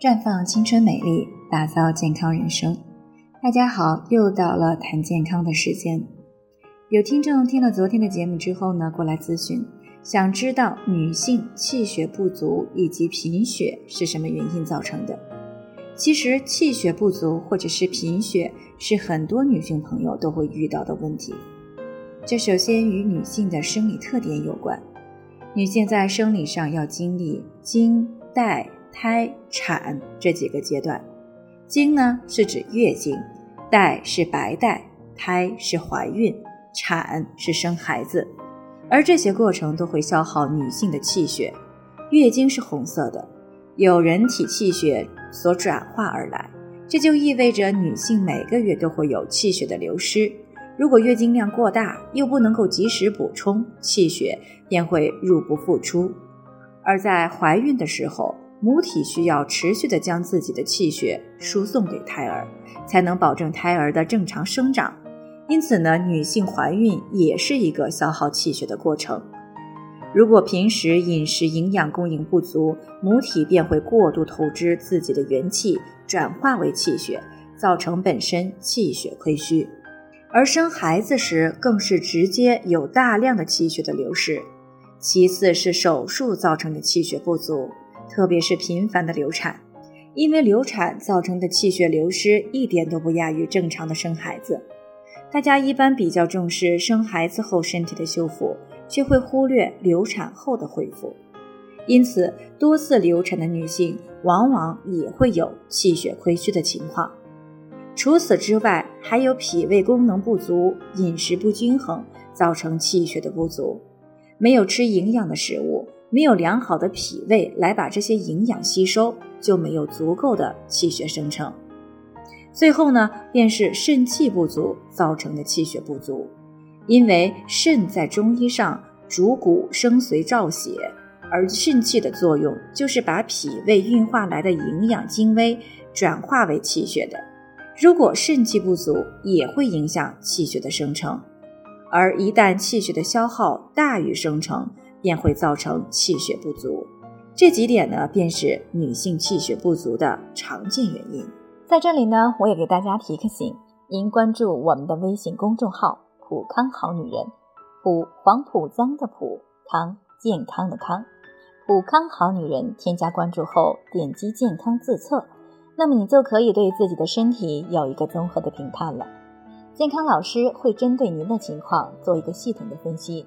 绽放青春美丽，打造健康人生。大家好，又到了谈健康的时间。有听众听了昨天的节目之后呢，过来咨询，想知道女性气血不足以及贫血是什么原因造成的。其实气血不足或者是贫血是很多女性朋友都会遇到的问题。这首先与女性的生理特点有关。女性在生理上要经历经、带。胎产这几个阶段，经呢是指月经，带是白带，胎是怀孕，产是生孩子，而这些过程都会消耗女性的气血。月经是红色的，由人体气血所转化而来，这就意味着女性每个月都会有气血的流失。如果月经量过大，又不能够及时补充气血，便会入不敷出。而在怀孕的时候，母体需要持续的将自己的气血输送给胎儿，才能保证胎儿的正常生长。因此呢，女性怀孕也是一个消耗气血的过程。如果平时饮食营养供应不足，母体便会过度透支自己的元气，转化为气血，造成本身气血亏虚。而生孩子时，更是直接有大量的气血的流失。其次是手术造成的气血不足。特别是频繁的流产，因为流产造成的气血流失一点都不亚于正常的生孩子。大家一般比较重视生孩子后身体的修复，却会忽略流产后的恢复。因此，多次流产的女性往往也会有气血亏虚的情况。除此之外，还有脾胃功能不足、饮食不均衡，造成气血的不足，没有吃营养的食物。没有良好的脾胃来把这些营养吸收，就没有足够的气血生成。最后呢，便是肾气不足造成的气血不足。因为肾在中医上主骨生髓造血，而肾气的作用就是把脾胃运化来的营养精微转化为气血的。如果肾气不足，也会影响气血的生成。而一旦气血的消耗大于生成，便会造成气血不足，这几点呢，便是女性气血不足的常见原因。在这里呢，我也给大家提个醒：您关注我们的微信公众号“普康好女人”，普黄浦江的普康健康的康，普康好女人。添加关注后，点击健康自测，那么你就可以对自己的身体有一个综合的评判了。健康老师会针对您的情况做一个系统的分析。